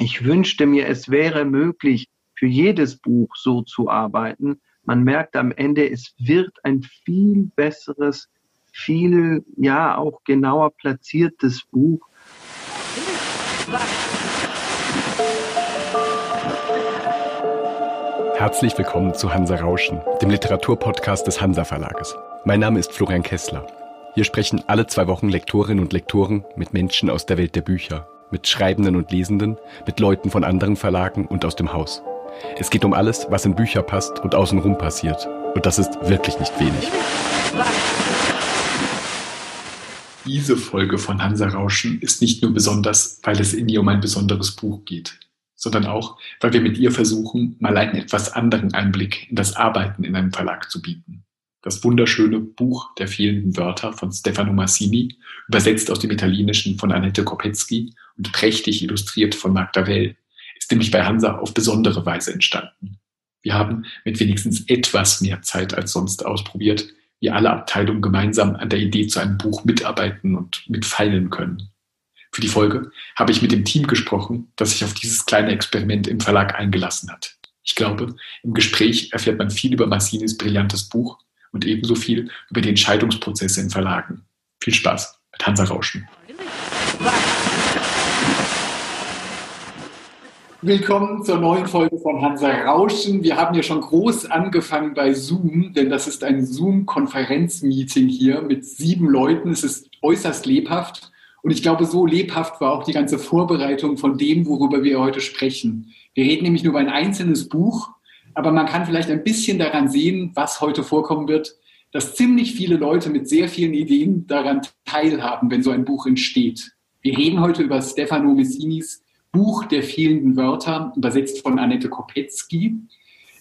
Ich wünschte mir, es wäre möglich, für jedes Buch so zu arbeiten. Man merkt am Ende, es wird ein viel besseres, viel, ja, auch genauer platziertes Buch. Herzlich willkommen zu Hansa Rauschen, dem Literaturpodcast des Hansa Verlages. Mein Name ist Florian Kessler. Hier sprechen alle zwei Wochen Lektorinnen und Lektoren mit Menschen aus der Welt der Bücher, mit Schreibenden und Lesenden, mit Leuten von anderen Verlagen und aus dem Haus. Es geht um alles, was in Bücher passt und außenrum passiert. Und das ist wirklich nicht wenig. Diese Folge von Hansa Rauschen ist nicht nur besonders, weil es in ihr um ein besonderes Buch geht, sondern auch, weil wir mit ihr versuchen, mal einen etwas anderen Einblick in das Arbeiten in einem Verlag zu bieten. Das wunderschöne Buch der fehlenden Wörter von Stefano Massini, übersetzt aus dem Italienischen von Annette Kopetzky und prächtig illustriert von Magda Well, ist nämlich bei Hansa auf besondere Weise entstanden. Wir haben mit wenigstens etwas mehr Zeit als sonst ausprobiert, wie alle Abteilungen gemeinsam an der Idee zu einem Buch mitarbeiten und mitfeilen können. Für die Folge habe ich mit dem Team gesprochen, das sich auf dieses kleine Experiment im Verlag eingelassen hat. Ich glaube, im Gespräch erfährt man viel über Massinis brillantes Buch und ebenso viel über die Entscheidungsprozesse in Verlagen. Viel Spaß mit Hansa Rauschen. Willkommen zur neuen Folge von Hansa Rauschen. Wir haben ja schon groß angefangen bei Zoom, denn das ist ein Zoom-Konferenzmeeting hier mit sieben Leuten. Es ist äußerst lebhaft. Und ich glaube, so lebhaft war auch die ganze Vorbereitung von dem, worüber wir heute sprechen. Wir reden nämlich nur über ein einzelnes Buch, aber man kann vielleicht ein bisschen daran sehen, was heute vorkommen wird, dass ziemlich viele Leute mit sehr vielen Ideen daran teilhaben, wenn so ein Buch entsteht. Wir reden heute über Stefano Messinis Buch der fehlenden Wörter, übersetzt von Annette Kopetzky.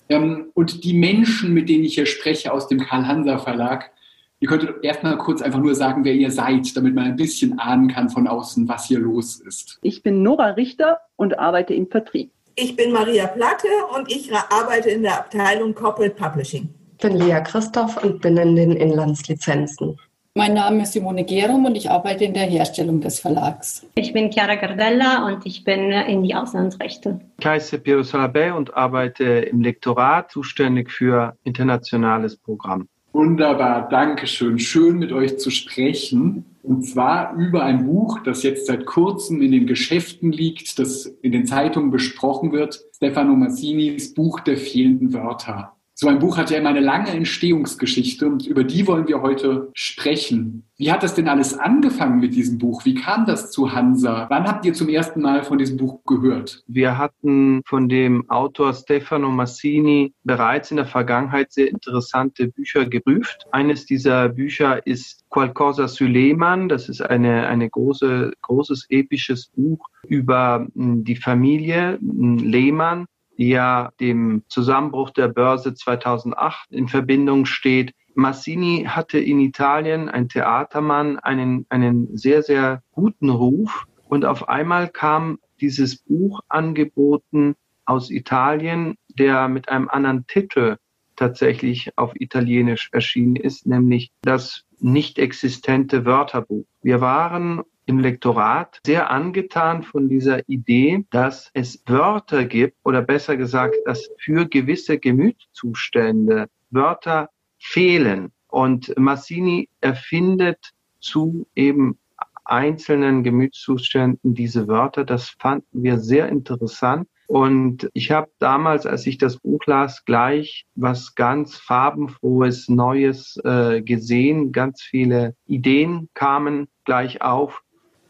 Ähm, und die Menschen, mit denen ich hier spreche aus dem Karl-Hanser Verlag, ihr könntet erstmal kurz einfach nur sagen, wer ihr seid, damit man ein bisschen ahnen kann von außen, was hier los ist. Ich bin Nora Richter und arbeite im Vertrieb. Ich bin Maria Platte und ich arbeite in der Abteilung Corporate Publishing. Ich bin Lea Christoph und bin in den Inlandslizenzen. Mein Name ist Simone Gerum und ich arbeite in der Herstellung des Verlags. Ich bin Chiara Gardella und ich bin in die Auslandsrechte. Ich heiße Piero Salabé und arbeite im Lektorat, zuständig für internationales Programm. Wunderbar, danke schön. Schön mit euch zu sprechen. Und zwar über ein Buch, das jetzt seit kurzem in den Geschäften liegt, das in den Zeitungen besprochen wird. Stefano Massinis Buch der fehlenden Wörter. So ein Buch hat ja immer eine lange Entstehungsgeschichte und über die wollen wir heute sprechen. Wie hat das denn alles angefangen mit diesem Buch? Wie kam das zu Hansa? Wann habt ihr zum ersten Mal von diesem Buch gehört? Wir hatten von dem Autor Stefano Massini bereits in der Vergangenheit sehr interessante Bücher geprüft. Eines dieser Bücher ist Qualcosa Suleiman. Das ist eine, eine große, großes episches Buch über hm, die Familie hm, Lehmann ja dem Zusammenbruch der Börse 2008 in Verbindung steht. Massini hatte in Italien, ein Theatermann, einen, einen sehr, sehr guten Ruf. Und auf einmal kam dieses Buch angeboten aus Italien, der mit einem anderen Titel tatsächlich auf Italienisch erschienen ist, nämlich das nicht existente Wörterbuch. Wir waren im Lektorat sehr angetan von dieser Idee, dass es Wörter gibt oder besser gesagt, dass für gewisse Gemütszustände Wörter fehlen. Und Massini erfindet zu eben einzelnen Gemütszuständen diese Wörter. Das fanden wir sehr interessant. Und ich habe damals, als ich das Buch las, gleich was ganz farbenfrohes, Neues äh, gesehen. Ganz viele Ideen kamen gleich auf.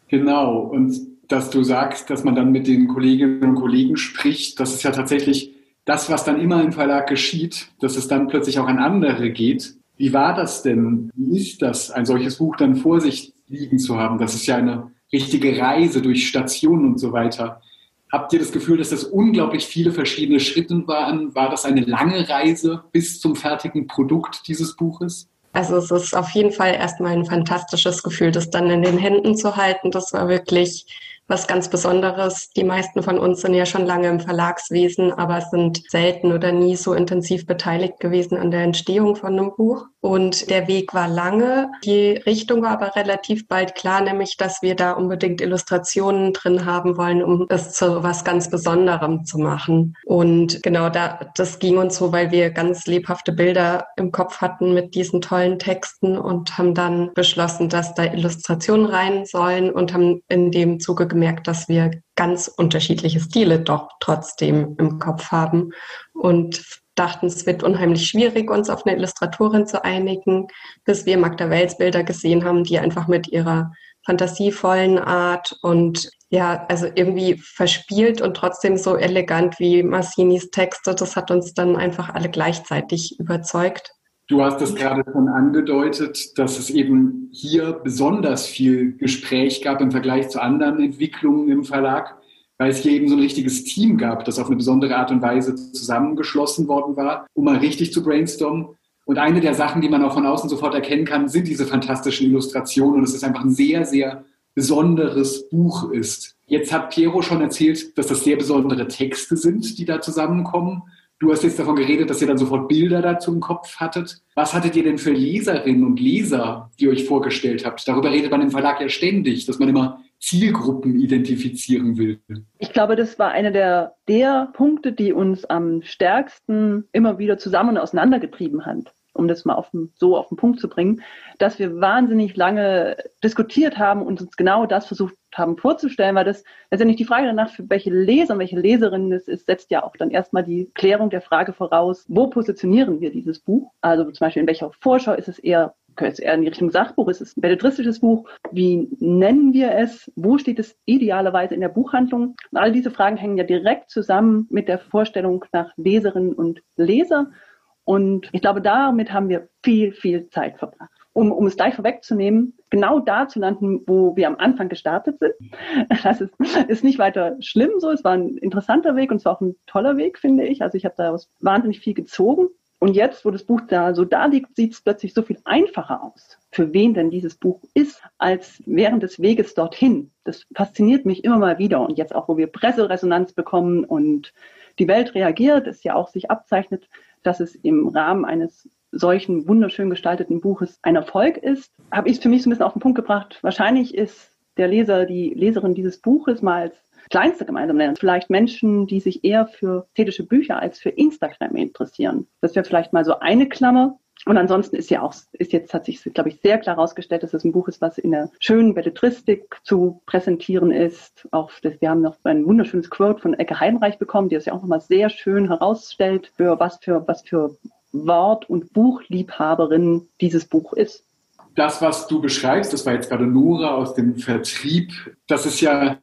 Genau. Und dass du sagst, dass man dann mit den Kolleginnen und Kollegen spricht, das ist ja tatsächlich das, was dann immer im Verlag geschieht, dass es dann plötzlich auch an andere geht. Wie war das denn? Wie ist das, ein solches Buch dann vor sich liegen zu haben? Das ist ja eine richtige Reise durch Stationen und so weiter. Habt ihr das Gefühl, dass das unglaublich viele verschiedene Schritte waren? War das eine lange Reise bis zum fertigen Produkt dieses Buches? Also es ist auf jeden Fall erstmal ein fantastisches Gefühl, das dann in den Händen zu halten. Das war wirklich was ganz Besonderes. Die meisten von uns sind ja schon lange im Verlagswesen, aber sind selten oder nie so intensiv beteiligt gewesen an der Entstehung von einem Buch. Und der Weg war lange. Die Richtung war aber relativ bald klar, nämlich, dass wir da unbedingt Illustrationen drin haben wollen, um es zu was ganz Besonderem zu machen. Und genau da, das ging uns so, weil wir ganz lebhafte Bilder im Kopf hatten mit diesen tollen Texten und haben dann beschlossen, dass da Illustrationen rein sollen und haben in dem Zuge gemerkt, dass wir ganz unterschiedliche Stile doch trotzdem im Kopf haben und dachten, es wird unheimlich schwierig, uns auf eine Illustratorin zu einigen, bis wir Magda Wells Bilder gesehen haben, die einfach mit ihrer fantasievollen Art und ja, also irgendwie verspielt und trotzdem so elegant wie Massinis Texte, das hat uns dann einfach alle gleichzeitig überzeugt. Du hast es gerade schon angedeutet, dass es eben hier besonders viel Gespräch gab im Vergleich zu anderen Entwicklungen im Verlag, weil es hier eben so ein richtiges Team gab, das auf eine besondere Art und Weise zusammengeschlossen worden war, um mal richtig zu brainstormen. Und eine der Sachen, die man auch von außen sofort erkennen kann, sind diese fantastischen Illustrationen. Und es ist einfach ein sehr, sehr besonderes Buch ist. Jetzt hat Piero schon erzählt, dass das sehr besondere Texte sind, die da zusammenkommen. Du hast jetzt davon geredet, dass ihr dann sofort Bilder dazu im Kopf hattet. Was hattet ihr denn für Leserinnen und Leser, die ihr euch vorgestellt habt? Darüber redet man im Verlag ja ständig, dass man immer Zielgruppen identifizieren will. Ich glaube, das war einer der, der Punkte, die uns am stärksten immer wieder zusammen auseinandergetrieben hat um das mal auf so auf den Punkt zu bringen, dass wir wahnsinnig lange diskutiert haben und uns genau das versucht haben vorzustellen, weil das letztendlich die Frage danach, für welche Leser und welche Leserinnen es ist, setzt ja auch dann erstmal die Klärung der Frage voraus, wo positionieren wir dieses Buch? Also zum Beispiel in welcher Vorschau ist es eher es eher in die Richtung Sachbuch, ist es ein belletristisches Buch, wie nennen wir es, wo steht es idealerweise in der Buchhandlung? Und all diese Fragen hängen ja direkt zusammen mit der Vorstellung nach Leserinnen und Leser. Und ich glaube, damit haben wir viel, viel Zeit verbracht. Um, um es gleich vorwegzunehmen, genau da zu landen, wo wir am Anfang gestartet sind. Das ist, ist nicht weiter schlimm so. Es war ein interessanter Weg und es war auch ein toller Weg, finde ich. Also ich habe daraus wahnsinnig viel gezogen. Und jetzt, wo das Buch da so da liegt, sieht es plötzlich so viel einfacher aus, für wen denn dieses Buch ist, als während des Weges dorthin. Das fasziniert mich immer mal wieder. Und jetzt auch, wo wir Presseresonanz bekommen und die Welt reagiert, es ja auch sich abzeichnet, dass es im Rahmen eines solchen wunderschön gestalteten Buches ein Erfolg ist, habe ich es für mich so ein bisschen auf den Punkt gebracht. Wahrscheinlich ist der Leser, die Leserin dieses Buches mal als kleinste gemeinsam nennen. Vielleicht Menschen, die sich eher für ästhetische Bücher als für Instagram interessieren. Das wäre vielleicht mal so eine Klammer. Und ansonsten ist ja auch, ist jetzt, hat sich, glaube ich, sehr klar herausgestellt, dass es ein Buch ist, was in der schönen Belletristik zu präsentieren ist. Auch das, wir haben noch ein wunderschönes Quote von Ecke Heinreich bekommen, die das ja auch nochmal sehr schön herausstellt, für was für, was für Wort- und Buchliebhaberin dieses Buch ist. Das, was du beschreibst, das war jetzt gerade Nora aus dem Vertrieb, das ist ja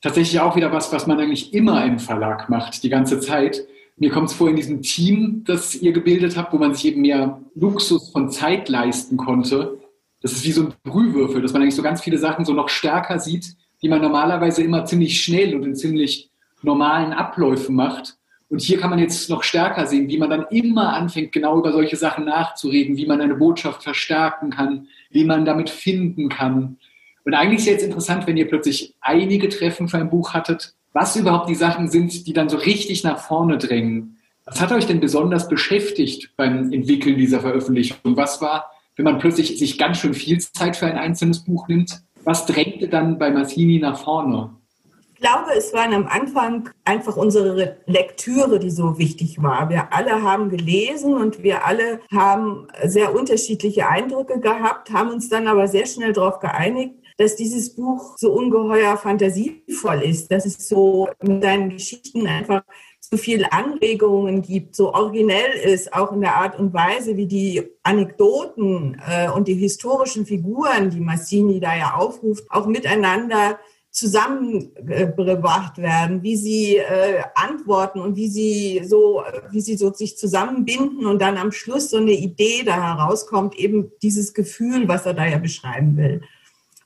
tatsächlich auch wieder was, was man eigentlich immer im Verlag macht, die ganze Zeit mir kommt es vor in diesem Team, das ihr gebildet habt, wo man sich eben mehr Luxus von Zeit leisten konnte. Das ist wie so ein Brühwürfel, dass man eigentlich so ganz viele Sachen so noch stärker sieht, die man normalerweise immer ziemlich schnell und in ziemlich normalen Abläufen macht. Und hier kann man jetzt noch stärker sehen, wie man dann immer anfängt, genau über solche Sachen nachzureden, wie man eine Botschaft verstärken kann, wie man damit finden kann. Und eigentlich ist es jetzt interessant, wenn ihr plötzlich einige Treffen für ein Buch hattet, was überhaupt die Sachen sind, die dann so richtig nach vorne drängen. Was hat euch denn besonders beschäftigt beim Entwickeln dieser Veröffentlichung? Was war, wenn man plötzlich sich ganz schön viel Zeit für ein einzelnes Buch nimmt? Was drängte dann bei Massini nach vorne? Ich glaube, es waren am Anfang einfach unsere Lektüre, die so wichtig war. Wir alle haben gelesen und wir alle haben sehr unterschiedliche Eindrücke gehabt, haben uns dann aber sehr schnell darauf geeinigt, dass dieses Buch so ungeheuer fantasievoll ist, dass es so mit seinen Geschichten einfach so viele Anregungen gibt, so originell ist, auch in der Art und Weise, wie die Anekdoten äh, und die historischen Figuren, die Massini da ja aufruft, auch miteinander zusammengebracht werden, wie sie äh, antworten und wie sie so, wie sie so sich zusammenbinden und dann am Schluss so eine Idee da herauskommt, eben dieses Gefühl, was er da ja beschreiben will.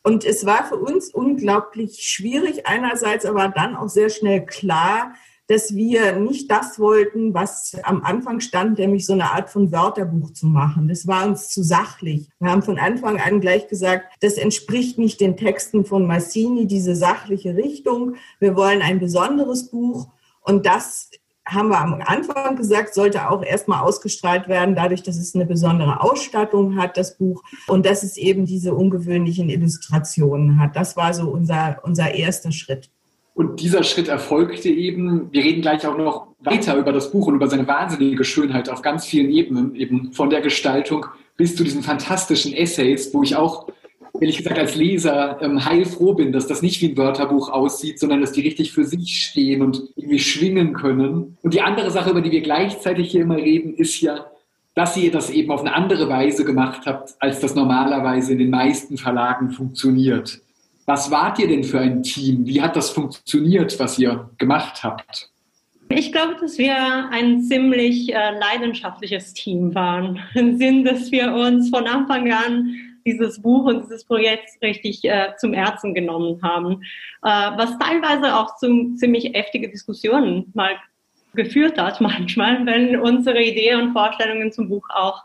Und es war für uns unglaublich schwierig einerseits, aber dann auch sehr schnell klar, dass wir nicht das wollten, was am Anfang stand, nämlich so eine Art von Wörterbuch zu machen. Das war uns zu sachlich. Wir haben von Anfang an gleich gesagt, das entspricht nicht den Texten von Massini, diese sachliche Richtung. Wir wollen ein besonderes Buch. Und das haben wir am Anfang gesagt, sollte auch erstmal ausgestrahlt werden, dadurch, dass es eine besondere Ausstattung hat, das Buch, und dass es eben diese ungewöhnlichen Illustrationen hat. Das war so unser, unser erster Schritt. Und dieser Schritt erfolgte eben, wir reden gleich auch noch weiter über das Buch und über seine wahnsinnige Schönheit auf ganz vielen Ebenen, eben von der Gestaltung bis zu diesen fantastischen Essays, wo ich auch ehrlich gesagt als Leser ähm, heilfroh bin, dass das nicht wie ein Wörterbuch aussieht, sondern dass die richtig für sich stehen und irgendwie schwingen können. Und die andere Sache, über die wir gleichzeitig hier immer reden, ist ja, dass ihr das eben auf eine andere Weise gemacht habt, als das normalerweise in den meisten Verlagen funktioniert. Was wart ihr denn für ein Team? Wie hat das funktioniert, was ihr gemacht habt? Ich glaube, dass wir ein ziemlich äh, leidenschaftliches Team waren. Im Sinn, dass wir uns von Anfang an dieses Buch und dieses Projekt richtig äh, zum Herzen genommen haben, äh, was teilweise auch zu ziemlich heftige Diskussionen mal geführt hat, manchmal, wenn unsere Ideen und Vorstellungen zum Buch auch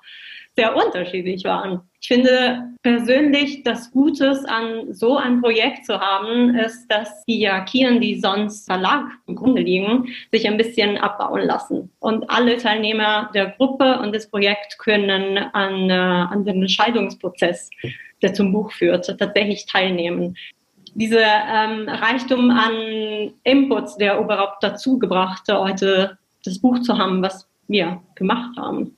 sehr unterschiedlich waren. Ich finde persönlich, das Gutes an so ein Projekt zu haben, ist, dass die Hierarchien, die sonst Verlag im Grunde liegen, sich ein bisschen abbauen lassen. Und alle Teilnehmer der Gruppe und des Projekts können an, äh, an den Entscheidungsprozess, der zum Buch führt, tatsächlich teilnehmen diese ähm, Reichtum an Inputs, der überhaupt dazu gebracht, heute das Buch zu haben, was wir gemacht haben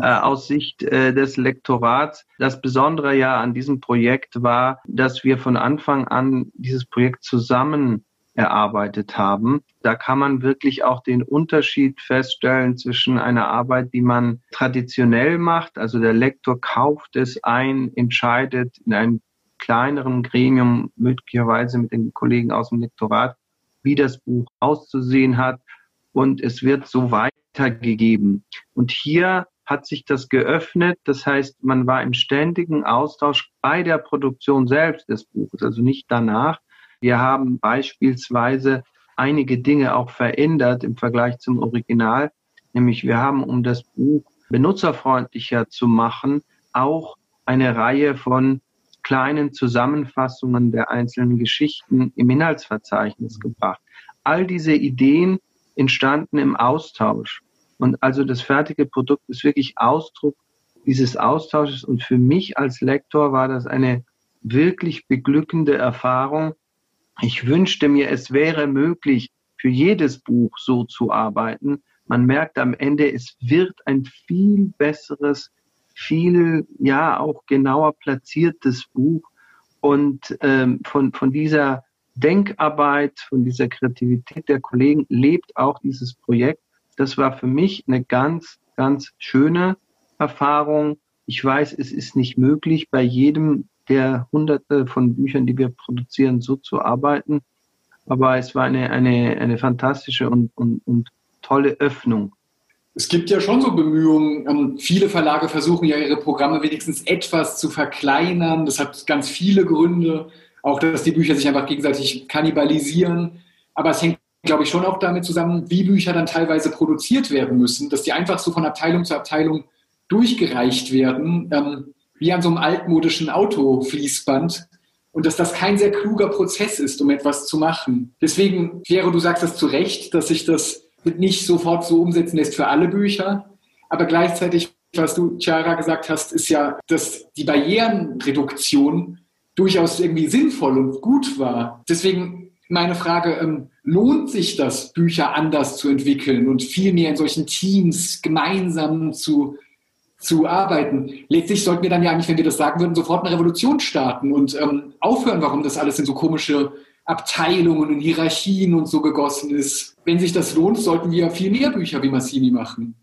äh, aus Sicht äh, des Lektorats. Das Besondere ja an diesem Projekt war, dass wir von Anfang an dieses Projekt zusammen erarbeitet haben. Da kann man wirklich auch den Unterschied feststellen zwischen einer Arbeit, die man traditionell macht, also der Lektor kauft es ein, entscheidet in einem kleineren Gremium, möglicherweise mit den Kollegen aus dem Lektorat, wie das Buch auszusehen hat und es wird so weitergegeben. Und hier hat sich das geöffnet. Das heißt, man war im ständigen Austausch bei der Produktion selbst des Buches, also nicht danach. Wir haben beispielsweise einige Dinge auch verändert im Vergleich zum Original. Nämlich wir haben, um das Buch benutzerfreundlicher zu machen, auch eine Reihe von kleinen Zusammenfassungen der einzelnen Geschichten im Inhaltsverzeichnis gebracht. All diese Ideen entstanden im Austausch. Und also das fertige Produkt ist wirklich Ausdruck dieses Austausches. Und für mich als Lektor war das eine wirklich beglückende Erfahrung. Ich wünschte mir, es wäre möglich, für jedes Buch so zu arbeiten. Man merkt am Ende, es wird ein viel besseres, viel, ja, auch genauer platziertes Buch. Und ähm, von, von dieser Denkarbeit, von dieser Kreativität der Kollegen lebt auch dieses Projekt. Das war für mich eine ganz, ganz schöne Erfahrung. Ich weiß, es ist nicht möglich, bei jedem der hunderte von Büchern, die wir produzieren, so zu arbeiten. Aber es war eine, eine, eine fantastische und, und, und tolle Öffnung. Es gibt ja schon so Bemühungen. Ähm, viele Verlage versuchen ja ihre Programme wenigstens etwas zu verkleinern. Das hat ganz viele Gründe. Auch, dass die Bücher sich einfach gegenseitig kannibalisieren. Aber es hängt glaube ich, schon auch damit zusammen, wie Bücher dann teilweise produziert werden müssen, dass die einfach so von Abteilung zu Abteilung durchgereicht werden, ähm, wie an so einem altmodischen Autofließband und dass das kein sehr kluger Prozess ist, um etwas zu machen. Deswegen, Piero, du sagst das zu Recht, dass sich das nicht sofort so umsetzen lässt für alle Bücher, aber gleichzeitig, was du, Chiara, gesagt hast, ist ja, dass die Barrierenreduktion durchaus irgendwie sinnvoll und gut war. Deswegen meine Frage, ähm, lohnt sich das, Bücher anders zu entwickeln und viel mehr in solchen Teams gemeinsam zu, zu arbeiten? Letztlich sollten wir dann ja eigentlich, wenn wir das sagen würden, sofort eine Revolution starten und ähm, aufhören, warum das alles in so komische Abteilungen und Hierarchien und so gegossen ist. Wenn sich das lohnt, sollten wir viel mehr Bücher wie Massini machen.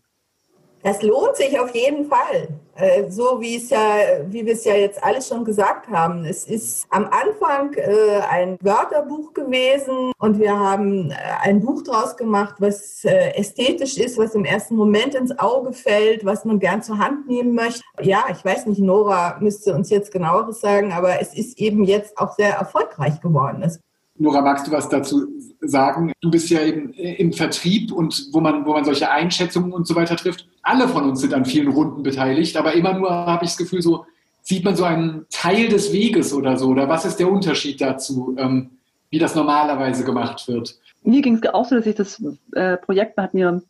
Das lohnt sich auf jeden Fall. Äh, so wie es ja, wie wir es ja jetzt alles schon gesagt haben. Es ist am Anfang äh, ein Wörterbuch gewesen und wir haben äh, ein Buch draus gemacht, was ästhetisch ist, was im ersten Moment ins Auge fällt, was man gern zur Hand nehmen möchte. Ja, ich weiß nicht, Nora müsste uns jetzt genaueres sagen, aber es ist eben jetzt auch sehr erfolgreich geworden. Es Nora, magst du was dazu sagen? Du bist ja eben im Vertrieb und wo man, wo man solche Einschätzungen und so weiter trifft. Alle von uns sind an vielen Runden beteiligt, aber immer nur habe ich das Gefühl, so sieht man so einen Teil des Weges oder so. Oder was ist der Unterschied dazu, ähm, wie das normalerweise gemacht wird? Mir ging es auch so, dass ich das äh, Projekt hat mir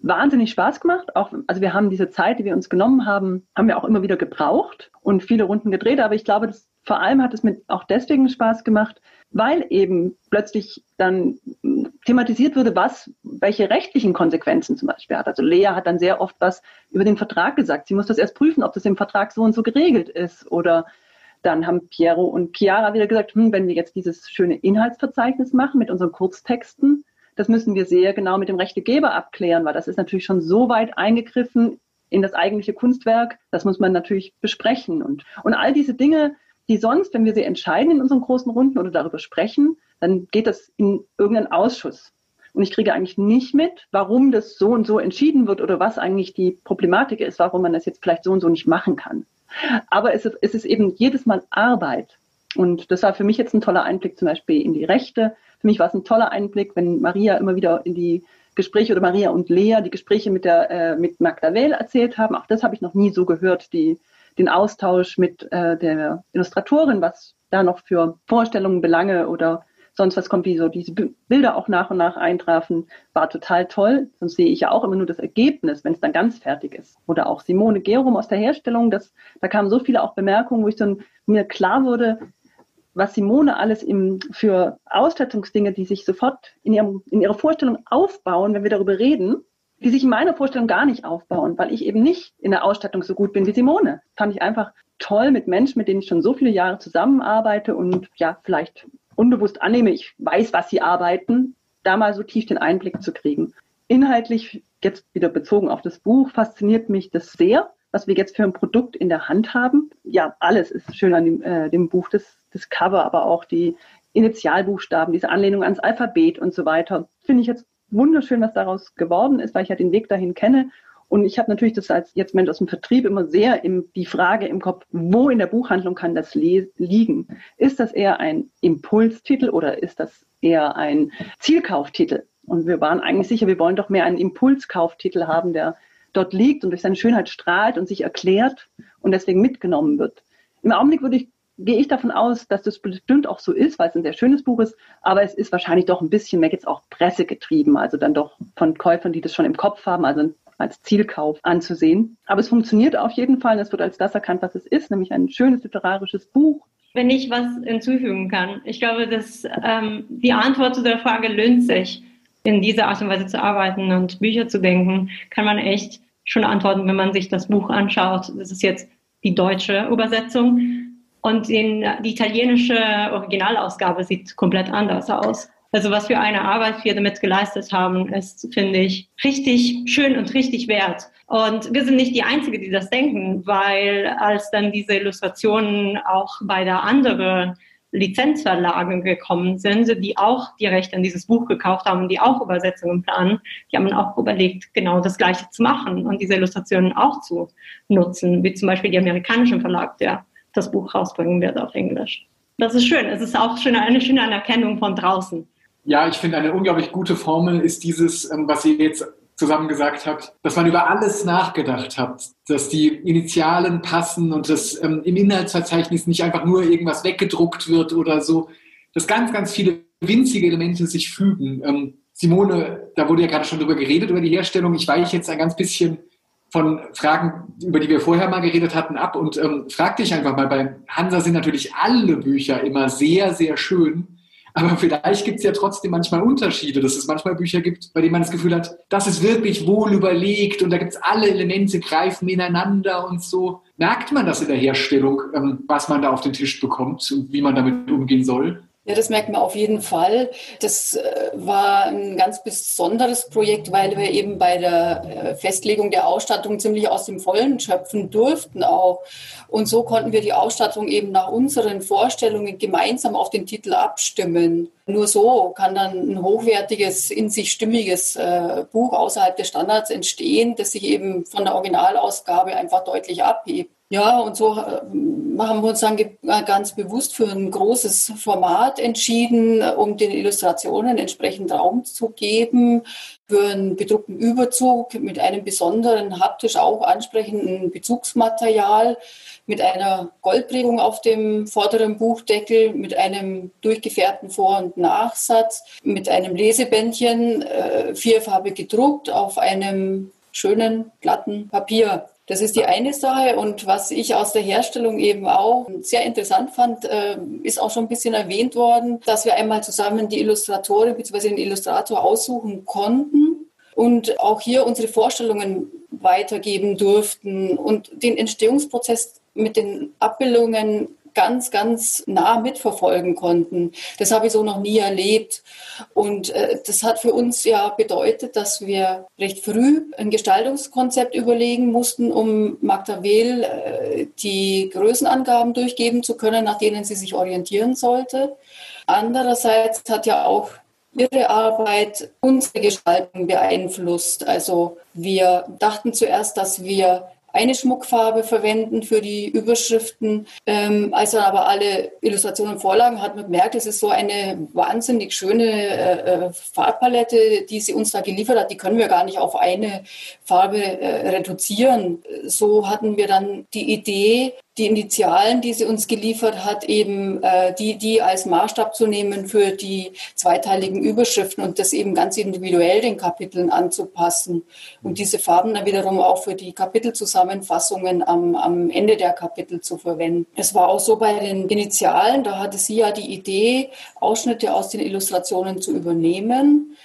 wahnsinnig Spaß gemacht. Auch, also wir haben diese Zeit, die wir uns genommen haben, haben wir auch immer wieder gebraucht und viele Runden gedreht. Aber ich glaube, das, vor allem hat es mir auch deswegen Spaß gemacht, weil eben plötzlich dann thematisiert wurde, was, welche rechtlichen Konsequenzen zum Beispiel hat. Also Lea hat dann sehr oft was über den Vertrag gesagt. Sie muss das erst prüfen, ob das im Vertrag so und so geregelt ist. Oder dann haben Piero und Chiara wieder gesagt, hm, wenn wir jetzt dieses schöne Inhaltsverzeichnis machen mit unseren Kurztexten, das müssen wir sehr genau mit dem Rechtegeber abklären, weil das ist natürlich schon so weit eingegriffen in das eigentliche Kunstwerk. Das muss man natürlich besprechen. Und, und all diese Dinge die sonst, wenn wir sie entscheiden in unseren großen Runden oder darüber sprechen, dann geht das in irgendeinen Ausschuss. Und ich kriege eigentlich nicht mit, warum das so und so entschieden wird oder was eigentlich die Problematik ist, warum man das jetzt vielleicht so und so nicht machen kann. Aber es ist, es ist eben jedes Mal Arbeit. Und das war für mich jetzt ein toller Einblick zum Beispiel in die Rechte. Für mich war es ein toller Einblick, wenn Maria immer wieder in die Gespräche oder Maria und Lea die Gespräche mit der äh, mit Magda Well erzählt haben. Auch das habe ich noch nie so gehört, die den Austausch mit äh, der Illustratorin, was da noch für Vorstellungen, Belange oder sonst was kommt, wie so diese Bilder auch nach und nach eintrafen, war total toll. Sonst sehe ich ja auch immer nur das Ergebnis, wenn es dann ganz fertig ist. Oder auch Simone Gerum aus der Herstellung, das, da kamen so viele auch Bemerkungen, wo ich dann mir klar wurde, was Simone alles im, für Ausstattungsdinge, die sich sofort in, ihrem, in ihrer Vorstellung aufbauen, wenn wir darüber reden, die sich in meiner Vorstellung gar nicht aufbauen, weil ich eben nicht in der Ausstattung so gut bin wie Simone. Fand ich einfach toll mit Menschen, mit denen ich schon so viele Jahre zusammenarbeite und ja, vielleicht unbewusst annehme, ich weiß, was sie arbeiten, da mal so tief den Einblick zu kriegen. Inhaltlich, jetzt wieder bezogen auf das Buch, fasziniert mich das sehr, was wir jetzt für ein Produkt in der Hand haben. Ja, alles ist schön an dem, äh, dem Buch, das, das Cover, aber auch die Initialbuchstaben, diese Anlehnung ans Alphabet und so weiter. Finde ich jetzt wunderschön, was daraus geworden ist, weil ich ja den Weg dahin kenne. Und ich habe natürlich das als jetzt Mensch aus dem Vertrieb immer sehr im, die Frage im Kopf, wo in der Buchhandlung kann das liegen? Ist das eher ein Impulstitel oder ist das eher ein Zielkauftitel? Und wir waren eigentlich sicher, wir wollen doch mehr einen Impulskauftitel haben, der dort liegt und durch seine Schönheit strahlt und sich erklärt und deswegen mitgenommen wird. Im Augenblick würde ich gehe ich davon aus, dass das bestimmt auch so ist, weil es ein sehr schönes Buch ist, aber es ist wahrscheinlich doch ein bisschen mehr jetzt auch pressegetrieben, also dann doch von Käufern, die das schon im Kopf haben, also als Zielkauf anzusehen. Aber es funktioniert auf jeden Fall, es wird als das erkannt, was es ist, nämlich ein schönes literarisches Buch. Wenn ich was hinzufügen kann, ich glaube, dass ähm, die Antwort zu der Frage lohnt sich, in dieser Art und Weise zu arbeiten und Bücher zu denken, kann man echt schon antworten, wenn man sich das Buch anschaut. Das ist jetzt die deutsche Übersetzung und den, die italienische Originalausgabe sieht komplett anders aus. Also was für eine Arbeit wir damit geleistet haben, ist, finde ich, richtig schön und richtig wert. Und wir sind nicht die Einzigen, die das denken, weil als dann diese Illustrationen auch bei der anderen Lizenzverlage gekommen sind, die auch die Rechte an dieses Buch gekauft haben, die auch Übersetzungen planen, die haben auch überlegt, genau das Gleiche zu machen und diese Illustrationen auch zu nutzen, wie zum Beispiel die amerikanischen Verlag, der das Buch rausbringen wird auf Englisch. Das ist schön. Es ist auch schön, eine schöne Anerkennung von draußen. Ja, ich finde, eine unglaublich gute Formel ist dieses, ähm, was ihr jetzt zusammen gesagt habt, dass man über alles nachgedacht hat, dass die Initialen passen und dass ähm, im Inhaltsverzeichnis nicht einfach nur irgendwas weggedruckt wird oder so, dass ganz, ganz viele winzige Elemente sich fügen. Ähm, Simone, da wurde ja gerade schon drüber geredet, über die Herstellung. Ich weiche jetzt ein ganz bisschen von Fragen, über die wir vorher mal geredet hatten, ab und ähm, frag dich einfach mal, bei Hansa sind natürlich alle Bücher immer sehr, sehr schön, aber vielleicht gibt es ja trotzdem manchmal Unterschiede, dass es manchmal Bücher gibt, bei denen man das Gefühl hat, das ist wirklich wohl überlegt und da gibt es alle Elemente, greifen ineinander und so. Merkt man das in der Herstellung, ähm, was man da auf den Tisch bekommt und wie man damit umgehen soll? Ja, das merkt man auf jeden Fall. Das äh, war ein ganz besonderes Projekt, weil wir eben bei der äh, Festlegung der Ausstattung ziemlich aus dem Vollen schöpfen durften auch. Und so konnten wir die Ausstattung eben nach unseren Vorstellungen gemeinsam auf den Titel abstimmen. Nur so kann dann ein hochwertiges, in sich stimmiges äh, Buch außerhalb des Standards entstehen, das sich eben von der Originalausgabe einfach deutlich abhebt. Ja, und so äh, haben wir uns dann äh, ganz bewusst für ein großes Format entschieden, um den Illustrationen entsprechend Raum zu geben, für einen bedruckten Überzug mit einem besonderen haptisch auch ansprechenden Bezugsmaterial, mit einer Goldprägung auf dem vorderen Buchdeckel, mit einem durchgefärbten Vor- und Nachsatz, mit einem Lesebändchen, äh, vierfarbig gedruckt auf einem schönen glatten Papier. Das ist die eine Sache. Und was ich aus der Herstellung eben auch sehr interessant fand, äh, ist auch schon ein bisschen erwähnt worden, dass wir einmal zusammen die Illustratorin bzw. den Illustrator aussuchen konnten und auch hier unsere Vorstellungen weitergeben durften und den Entstehungsprozess mit den Abbildungen ganz, ganz nah mitverfolgen konnten. Das habe ich so noch nie erlebt. Und äh, das hat für uns ja bedeutet, dass wir recht früh ein Gestaltungskonzept überlegen mussten, um Magda Wehl äh, die Größenangaben durchgeben zu können, nach denen sie sich orientieren sollte. Andererseits hat ja auch ihre Arbeit unsere Gestaltung beeinflusst. Also wir dachten zuerst, dass wir eine Schmuckfarbe verwenden für die Überschriften. Ähm, als dann aber alle Illustrationen vorlagen, hat man gemerkt, es ist so eine wahnsinnig schöne äh, äh, Farbpalette, die sie uns da geliefert hat. Die können wir gar nicht auf eine Farbe äh, reduzieren. So hatten wir dann die Idee, die Initialen, die sie uns geliefert hat, eben äh, die, die als Maßstab zu nehmen für die zweiteiligen Überschriften und das eben ganz individuell den Kapiteln anzupassen und diese Farben dann wiederum auch für die Kapitelzusammenfassungen am, am Ende der Kapitel zu verwenden. Es war auch so bei den Initialen, da hatte sie ja die Idee, Ausschnitte aus den Illustrationen zu übernehmen.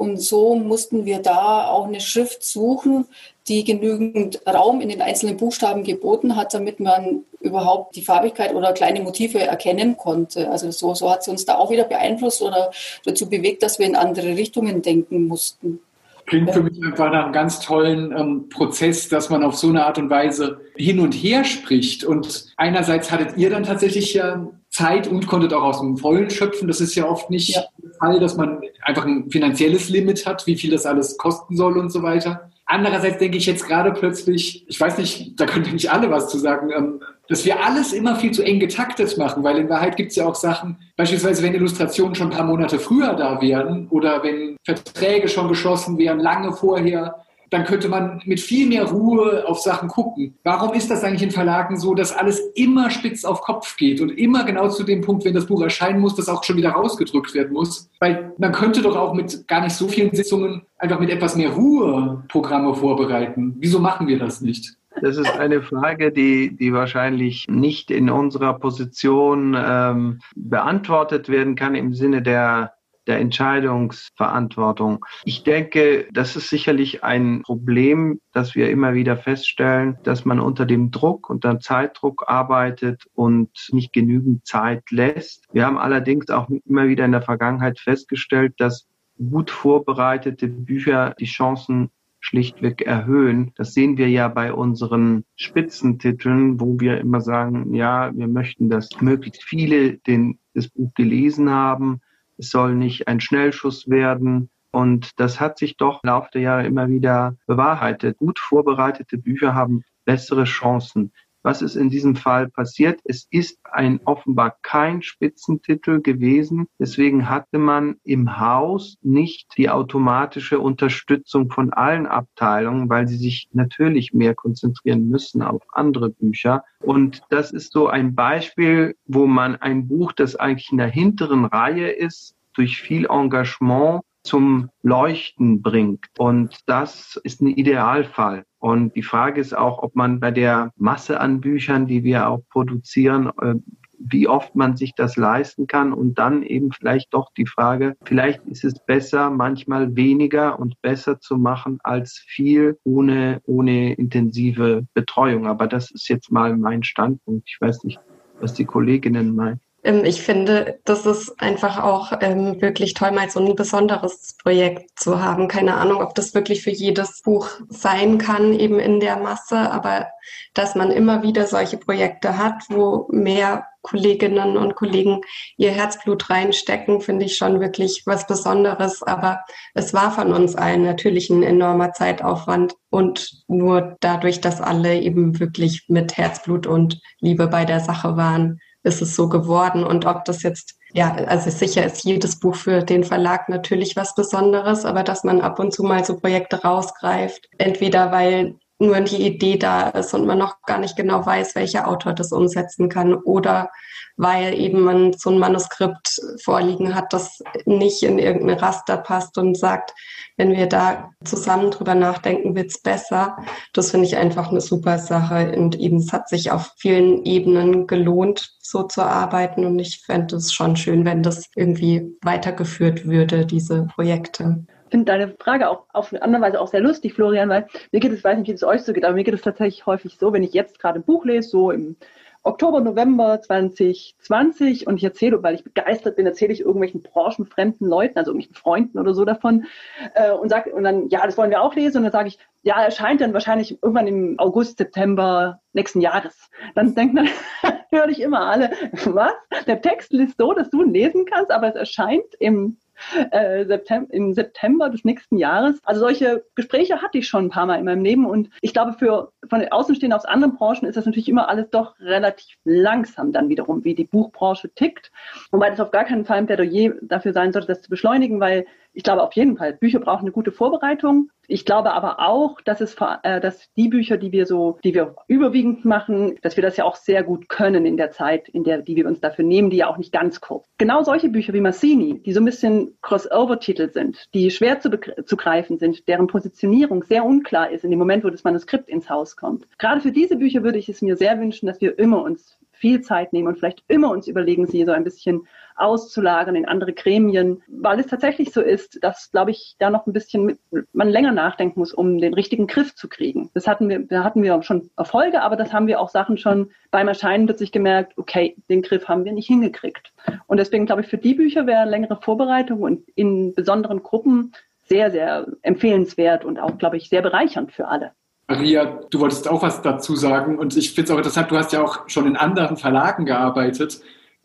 Und so mussten wir da auch eine Schrift suchen, die genügend Raum in den einzelnen Buchstaben geboten hat, damit man überhaupt die Farbigkeit oder kleine Motive erkennen konnte. Also so, so hat sie uns da auch wieder beeinflusst oder dazu bewegt, dass wir in andere Richtungen denken mussten. Klingt für mich einfach nach einem ganz tollen ähm, Prozess, dass man auf so eine Art und Weise hin und her spricht. Und einerseits hattet ihr dann tatsächlich ja Zeit und konntet auch aus dem Vollen schöpfen. Das ist ja oft nicht ja. der Fall, dass man einfach ein finanzielles Limit hat, wie viel das alles kosten soll und so weiter. Andererseits denke ich jetzt gerade plötzlich, ich weiß nicht, da könnten nicht alle was zu sagen, ähm, dass wir alles immer viel zu eng getaktet machen, weil in Wahrheit gibt es ja auch Sachen, beispielsweise wenn Illustrationen schon ein paar Monate früher da wären oder wenn Verträge schon geschlossen wären, lange vorher, dann könnte man mit viel mehr Ruhe auf Sachen gucken. Warum ist das eigentlich in Verlagen so, dass alles immer spitz auf Kopf geht und immer genau zu dem Punkt, wenn das Buch erscheinen muss, das auch schon wieder rausgedrückt werden muss? Weil man könnte doch auch mit gar nicht so vielen Sitzungen einfach mit etwas mehr Ruhe Programme vorbereiten. Wieso machen wir das nicht? Das ist eine Frage, die, die wahrscheinlich nicht in unserer Position ähm, beantwortet werden kann im Sinne der der Entscheidungsverantwortung. Ich denke, das ist sicherlich ein Problem, dass wir immer wieder feststellen, dass man unter dem Druck, unter Zeitdruck arbeitet und nicht genügend Zeit lässt. Wir haben allerdings auch immer wieder in der Vergangenheit festgestellt, dass gut vorbereitete Bücher die Chancen schlichtweg erhöhen. Das sehen wir ja bei unseren Spitzentiteln, wo wir immer sagen, ja, wir möchten, dass möglichst viele den, das Buch gelesen haben, es soll nicht ein Schnellschuss werden. Und das hat sich doch im Laufe der Jahre immer wieder bewahrheitet. Gut vorbereitete Bücher haben bessere Chancen. Was ist in diesem Fall passiert? Es ist ein offenbar kein Spitzentitel gewesen. Deswegen hatte man im Haus nicht die automatische Unterstützung von allen Abteilungen, weil sie sich natürlich mehr konzentrieren müssen auf andere Bücher. Und das ist so ein Beispiel, wo man ein Buch, das eigentlich in der hinteren Reihe ist, durch viel Engagement zum Leuchten bringt. Und das ist ein Idealfall. Und die Frage ist auch, ob man bei der Masse an Büchern, die wir auch produzieren, äh, wie oft man sich das leisten kann und dann eben vielleicht doch die Frage, vielleicht ist es besser, manchmal weniger und besser zu machen als viel ohne, ohne intensive Betreuung. Aber das ist jetzt mal mein Standpunkt. Ich weiß nicht, was die Kolleginnen meinen. Ähm, ich finde, das ist einfach auch ähm, wirklich toll, mal so ein besonderes Projekt zu haben. Keine Ahnung, ob das wirklich für jedes Buch sein kann, eben in der Masse, aber dass man immer wieder solche Projekte hat, wo mehr Kolleginnen und Kollegen ihr Herzblut reinstecken, finde ich schon wirklich was Besonderes. Aber es war von uns allen natürlich ein enormer Zeitaufwand und nur dadurch, dass alle eben wirklich mit Herzblut und Liebe bei der Sache waren, ist es so geworden. Und ob das jetzt, ja, also sicher ist jedes Buch für den Verlag natürlich was Besonderes, aber dass man ab und zu mal so Projekte rausgreift, entweder weil nur die Idee da ist und man noch gar nicht genau weiß, welcher Autor das umsetzen kann oder weil eben man so ein Manuskript vorliegen hat, das nicht in irgendein Raster passt und sagt, wenn wir da zusammen drüber nachdenken, wird's besser. Das finde ich einfach eine super Sache und eben es hat sich auf vielen Ebenen gelohnt, so zu arbeiten und ich fände es schon schön, wenn das irgendwie weitergeführt würde, diese Projekte finde deine Frage auch auf eine andere Weise auch sehr lustig, Florian, weil mir geht es, weiß nicht, wie es euch so geht, aber mir geht es tatsächlich häufig so, wenn ich jetzt gerade ein Buch lese, so im Oktober, November 2020 und ich erzähle, weil ich begeistert bin, erzähle ich irgendwelchen branchenfremden Leuten, also irgendwelchen Freunden oder so davon äh, und sage und dann, ja, das wollen wir auch lesen und dann sage ich, ja, erscheint dann wahrscheinlich irgendwann im August, September nächsten Jahres. Dann denkt man, höre ich immer alle, was? Der Text ist so, dass du ihn lesen kannst, aber es erscheint im äh, September, im September des nächsten Jahres. Also solche Gespräche hatte ich schon ein paar Mal in meinem Leben und ich glaube, für von den aus anderen Branchen ist das natürlich immer alles doch relativ langsam dann wiederum, wie die Buchbranche tickt. Wobei das auf gar keinen Fall ein Plädoyer dafür sein sollte, das zu beschleunigen, weil ich glaube auf jeden Fall, Bücher brauchen eine gute Vorbereitung. Ich glaube aber auch, dass es, äh, dass die Bücher, die wir so, die wir überwiegend machen, dass wir das ja auch sehr gut können in der Zeit, in der, die wir uns dafür nehmen, die ja auch nicht ganz kurz. Genau solche Bücher wie Massini, die so ein bisschen Crossover-Titel sind, die schwer zu, zu greifen sind, deren Positionierung sehr unklar ist in dem Moment, wo das Manuskript ins Haus kommt. Gerade für diese Bücher würde ich es mir sehr wünschen, dass wir immer uns viel Zeit nehmen und vielleicht immer uns überlegen, sie so ein bisschen auszulagern in andere Gremien, weil es tatsächlich so ist, dass, glaube ich, da noch ein bisschen man länger nachdenken muss, um den richtigen Griff zu kriegen. Das hatten wir, da hatten wir schon Erfolge, aber das haben wir auch Sachen schon beim Erscheinen plötzlich gemerkt, okay, den Griff haben wir nicht hingekriegt. Und deswegen glaube ich, für die Bücher wäre längere Vorbereitung und in besonderen Gruppen sehr, sehr empfehlenswert und auch, glaube ich, sehr bereichernd für alle. Maria, du wolltest auch was dazu sagen und ich finde es auch interessant, du hast ja auch schon in anderen Verlagen gearbeitet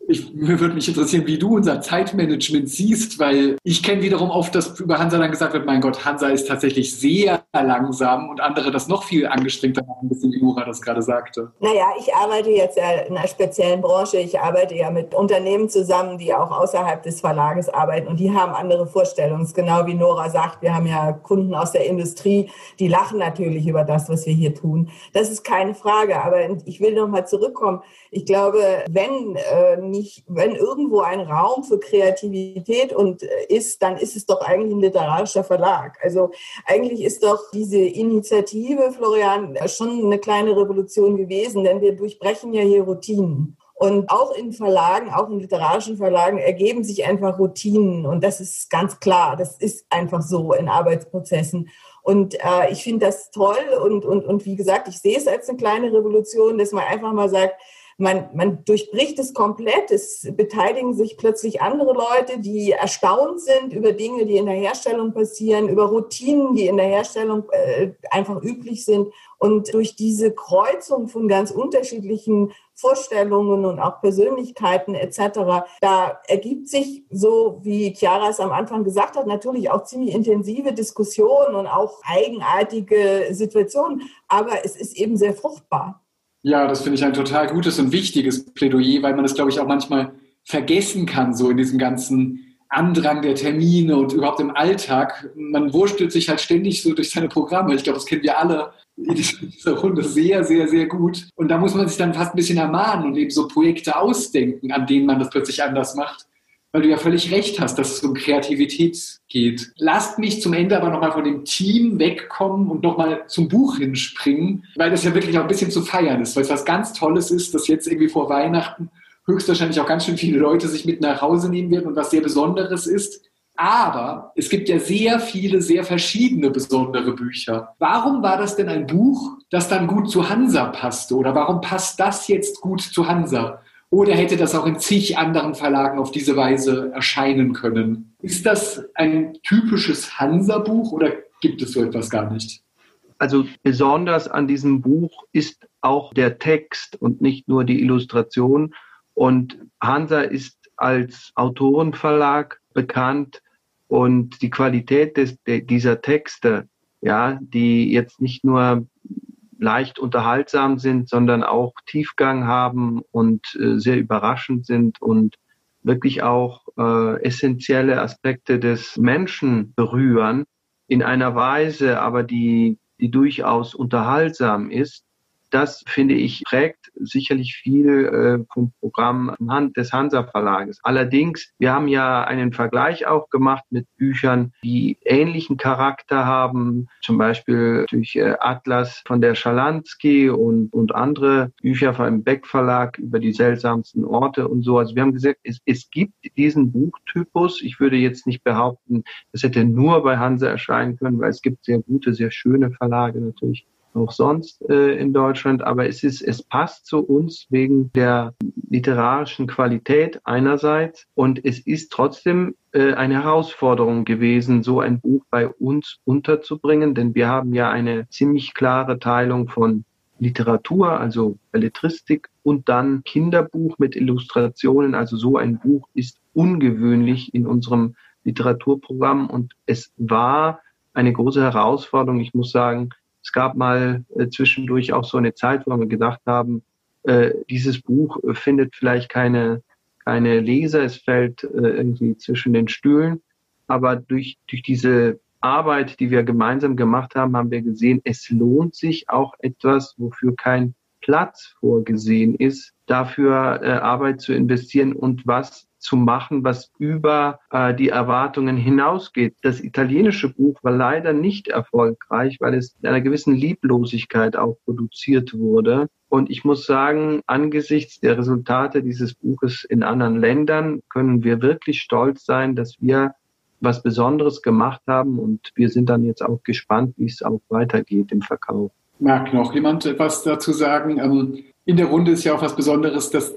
ich, mir würde mich interessieren, wie du unser Zeitmanagement siehst, weil ich kenne wiederum oft, dass über Hansa dann gesagt wird, mein Gott, Hansa ist tatsächlich sehr langsam und andere das noch viel angestrengter machen, wie Nora das gerade sagte. Naja, ich arbeite jetzt ja in einer speziellen Branche. Ich arbeite ja mit Unternehmen zusammen, die auch außerhalb des Verlages arbeiten und die haben andere Vorstellungen. Genau wie Nora sagt, wir haben ja Kunden aus der Industrie, die lachen natürlich über das, was wir hier tun. Das ist keine Frage, aber ich will noch mal zurückkommen. Ich glaube, wenn äh, nicht, wenn irgendwo ein Raum für Kreativität und äh, ist, dann ist es doch eigentlich ein literarischer Verlag. Also eigentlich ist doch diese Initiative, Florian, schon eine kleine Revolution gewesen, denn wir durchbrechen ja hier Routinen. Und auch in Verlagen, auch in literarischen Verlagen ergeben sich einfach Routinen. Und das ist ganz klar. Das ist einfach so in Arbeitsprozessen. Und äh, ich finde das toll. Und, und, und wie gesagt, ich sehe es als eine kleine Revolution, dass man einfach mal sagt, man, man durchbricht es komplett. Es beteiligen sich plötzlich andere Leute, die erstaunt sind über Dinge, die in der Herstellung passieren, über Routinen, die in der Herstellung äh, einfach üblich sind. Und durch diese Kreuzung von ganz unterschiedlichen Vorstellungen und auch Persönlichkeiten etc., da ergibt sich, so wie Chiara es am Anfang gesagt hat, natürlich auch ziemlich intensive Diskussionen und auch eigenartige Situationen. Aber es ist eben sehr fruchtbar. Ja, das finde ich ein total gutes und wichtiges Plädoyer, weil man das, glaube ich, auch manchmal vergessen kann, so in diesem ganzen Andrang der Termine und überhaupt im Alltag. Man wurstelt sich halt ständig so durch seine Programme. Ich glaube, das kennen wir alle in dieser Runde sehr, sehr, sehr gut. Und da muss man sich dann fast ein bisschen ermahnen und eben so Projekte ausdenken, an denen man das plötzlich anders macht weil du ja völlig recht hast, dass es um Kreativität geht. Lasst mich zum Ende aber nochmal von dem Team wegkommen und nochmal zum Buch hinspringen, weil das ja wirklich auch ein bisschen zu feiern ist, weil es was ganz Tolles ist, dass jetzt irgendwie vor Weihnachten höchstwahrscheinlich auch ganz schön viele Leute sich mit nach Hause nehmen werden und was sehr Besonderes ist. Aber es gibt ja sehr viele, sehr verschiedene besondere Bücher. Warum war das denn ein Buch, das dann gut zu Hansa passte? Oder warum passt das jetzt gut zu Hansa? Oder hätte das auch in zig anderen Verlagen auf diese Weise erscheinen können? Ist das ein typisches Hansa-Buch oder gibt es so etwas gar nicht? Also besonders an diesem Buch ist auch der Text und nicht nur die Illustration. Und Hansa ist als Autorenverlag bekannt und die Qualität des, dieser Texte, ja, die jetzt nicht nur leicht unterhaltsam sind, sondern auch Tiefgang haben und äh, sehr überraschend sind und wirklich auch äh, essentielle Aspekte des Menschen berühren in einer Weise, aber die, die durchaus unterhaltsam ist, das finde ich prägt sicherlich viel äh, vom Programm des Hansa Verlages. Allerdings, wir haben ja einen Vergleich auch gemacht mit Büchern, die ähnlichen Charakter haben, zum Beispiel durch äh, Atlas von der Schalansky und, und andere Bücher vom Beck Verlag über die seltsamsten Orte und so. Also wir haben gesagt, es, es gibt diesen Buchtypus. Ich würde jetzt nicht behaupten, es hätte nur bei Hansa erscheinen können, weil es gibt sehr gute, sehr schöne Verlage natürlich auch sonst äh, in Deutschland, aber es ist, es passt zu uns wegen der literarischen Qualität einerseits und es ist trotzdem äh, eine Herausforderung gewesen, so ein Buch bei uns unterzubringen, denn wir haben ja eine ziemlich klare Teilung von Literatur, also Belletristik und dann Kinderbuch mit Illustrationen. Also so ein Buch ist ungewöhnlich in unserem Literaturprogramm und es war eine große Herausforderung. Ich muss sagen, es gab mal äh, zwischendurch auch so eine Zeit, wo wir gedacht haben, äh, dieses Buch äh, findet vielleicht keine, keine Leser, es fällt äh, irgendwie zwischen den Stühlen. Aber durch, durch diese Arbeit, die wir gemeinsam gemacht haben, haben wir gesehen, es lohnt sich auch etwas, wofür kein Platz vorgesehen ist, dafür äh, Arbeit zu investieren und was zu machen, was über äh, die Erwartungen hinausgeht. Das italienische Buch war leider nicht erfolgreich, weil es in einer gewissen Lieblosigkeit auch produziert wurde. Und ich muss sagen, angesichts der Resultate dieses Buches in anderen Ländern können wir wirklich stolz sein, dass wir was Besonderes gemacht haben. Und wir sind dann jetzt auch gespannt, wie es auch weitergeht im Verkauf. Mag noch jemand etwas dazu sagen? Ähm, in der Runde ist ja auch was Besonderes, dass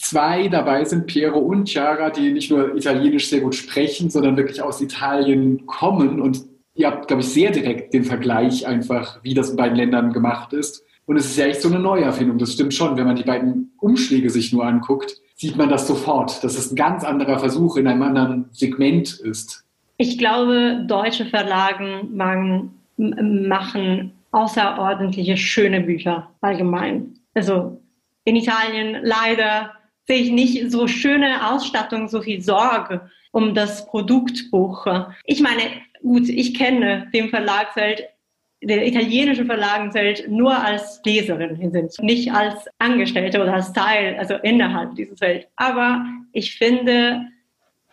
zwei dabei sind, Piero und Chiara, die nicht nur Italienisch sehr gut sprechen, sondern wirklich aus Italien kommen. Und ihr habt, glaube ich, sehr direkt den Vergleich einfach, wie das in beiden Ländern gemacht ist. Und es ist ja echt so eine Neuerfindung. Das stimmt schon. Wenn man die beiden Umschläge sich nur anguckt, sieht man das sofort, dass es ein ganz anderer Versuch in einem anderen Segment ist. Ich glaube, deutsche Verlagen machen außerordentliche schöne Bücher allgemein. Also in Italien leider sehe ich nicht so schöne Ausstattung, so viel Sorge um das Produktbuch. Ich meine, gut, ich kenne den Verlagswelt, der italienische Verlagswelt nur als Leserin sind, nicht als Angestellte oder als Teil, also innerhalb dieses Welt. Aber ich finde,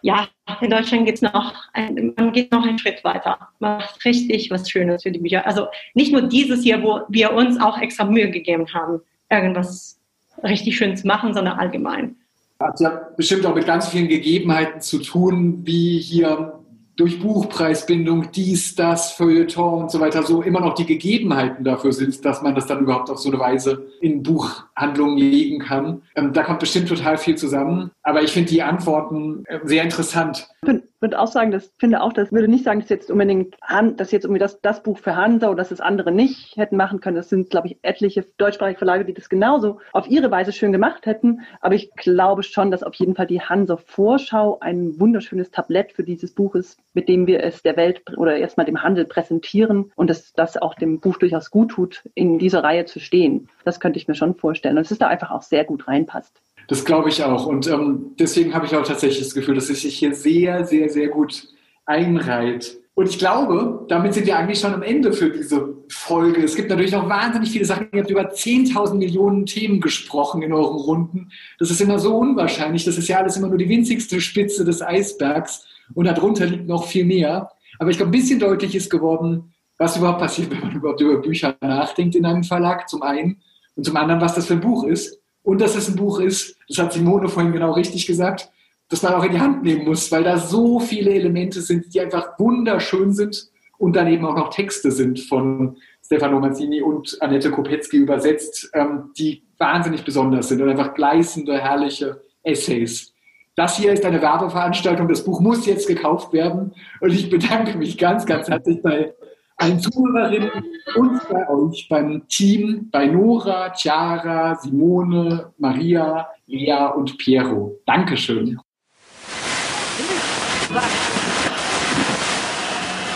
ja, in Deutschland geht's noch, ein, man geht noch einen Schritt weiter. Man macht richtig was Schönes für die Bücher. Also nicht nur dieses hier, wo wir uns auch extra Mühe gegeben haben, irgendwas richtig schön zu machen, sondern allgemein. Hat ja bestimmt auch mit ganz vielen Gegebenheiten zu tun, wie hier durch Buchpreisbindung, dies, das, Feuilleton und so weiter, so immer noch die Gegebenheiten dafür sind, dass man das dann überhaupt auf so eine Weise in Buchhandlungen legen kann. Ähm, da kommt bestimmt total viel zusammen. Aber ich finde die Antworten äh, sehr interessant. Ich würde auch sagen, das finde auch, das würde nicht sagen, dass jetzt unbedingt, dass jetzt irgendwie das, das Buch für Hansa oder dass es andere nicht hätten machen können. Das sind, glaube ich, etliche deutschsprachige Verlage, die das genauso auf ihre Weise schön gemacht hätten. Aber ich glaube schon, dass auf jeden Fall die Hansa Vorschau ein wunderschönes Tablett für dieses Buch ist, mit dem wir es der Welt oder erstmal dem Handel präsentieren und dass das auch dem Buch durchaus gut tut, in dieser Reihe zu stehen. Das könnte ich mir schon vorstellen. Und es ist da einfach auch sehr gut reinpasst. Das glaube ich auch. Und ähm, deswegen habe ich auch tatsächlich das Gefühl, dass es sich hier sehr, sehr, sehr gut einreiht. Und ich glaube, damit sind wir eigentlich schon am Ende für diese Folge. Es gibt natürlich noch wahnsinnig viele Sachen. Ihr habt über 10.000 Millionen Themen gesprochen in euren Runden. Das ist immer so unwahrscheinlich. Das ist ja alles immer nur die winzigste Spitze des Eisbergs. Und darunter liegt noch viel mehr. Aber ich glaube, ein bisschen deutlich ist geworden, was überhaupt passiert, wenn man überhaupt über Bücher nachdenkt in einem Verlag, zum einen. Und zum anderen, was das für ein Buch ist. Und dass es ein Buch ist, das hat Simone vorhin genau richtig gesagt, das man auch in die Hand nehmen muss, weil da so viele Elemente sind, die einfach wunderschön sind und dann eben auch noch Texte sind von Stefano Mazzini und Annette Kopetzky übersetzt, ähm, die wahnsinnig besonders sind und einfach gleißende, herrliche Essays. Das hier ist eine Werbeveranstaltung. Das Buch muss jetzt gekauft werden. Und ich bedanke mich ganz, ganz herzlich bei allen Zuhörerinnen und bei euch, beim Team, bei Nora, Chiara, Simone, Maria, Lea und Piero. Dankeschön.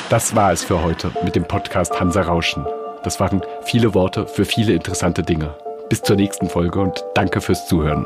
Das war es für heute mit dem Podcast Hansa Rauschen. Das waren viele Worte für viele interessante Dinge. Bis zur nächsten Folge und danke fürs Zuhören.